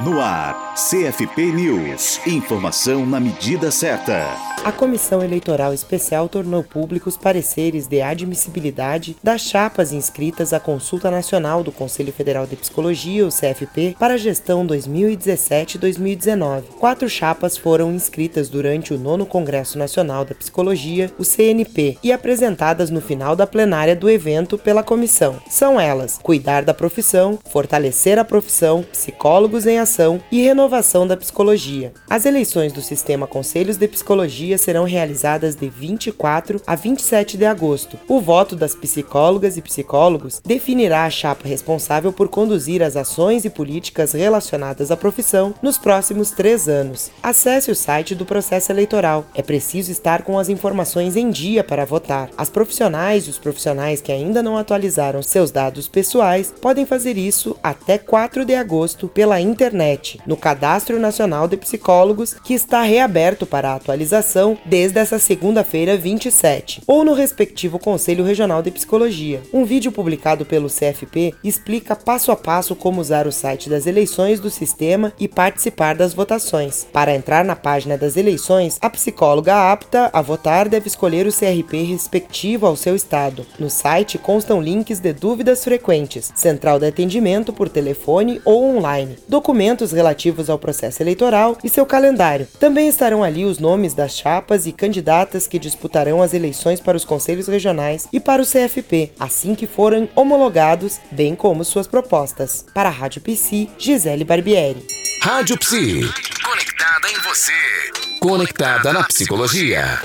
No ar, CFP News. Informação na medida certa. A Comissão Eleitoral Especial tornou públicos pareceres de admissibilidade das chapas inscritas à Consulta Nacional do Conselho Federal de Psicologia, o CFP, para a gestão 2017-2019. Quatro chapas foram inscritas durante o nono Congresso Nacional da Psicologia, o CNP, e apresentadas no final da plenária do evento pela comissão. São elas: cuidar da profissão, fortalecer a profissão, psicólogos em e renovação da psicologia. As eleições do sistema Conselhos de Psicologia serão realizadas de 24 a 27 de agosto. O voto das psicólogas e psicólogos definirá a chapa responsável por conduzir as ações e políticas relacionadas à profissão nos próximos três anos. Acesse o site do processo eleitoral. É preciso estar com as informações em dia para votar. As profissionais e os profissionais que ainda não atualizaram seus dados pessoais podem fazer isso até 4 de agosto pela internet internet, no Cadastro Nacional de Psicólogos, que está reaberto para atualização desde essa segunda-feira 27, ou no respectivo Conselho Regional de Psicologia. Um vídeo publicado pelo CFP explica passo a passo como usar o site das eleições do sistema e participar das votações. Para entrar na página das eleições, a psicóloga apta a votar deve escolher o CRP respectivo ao seu estado. No site constam links de dúvidas frequentes, central de atendimento por telefone ou online, documentos documentos relativos ao processo eleitoral e seu calendário. Também estarão ali os nomes das chapas e candidatas que disputarão as eleições para os conselhos regionais e para o CFP, assim que forem homologados, bem como suas propostas. Para a Rádio Psi, Gisele Barbieri. Rádio Psi. Conectada em você. Conectada na psicologia.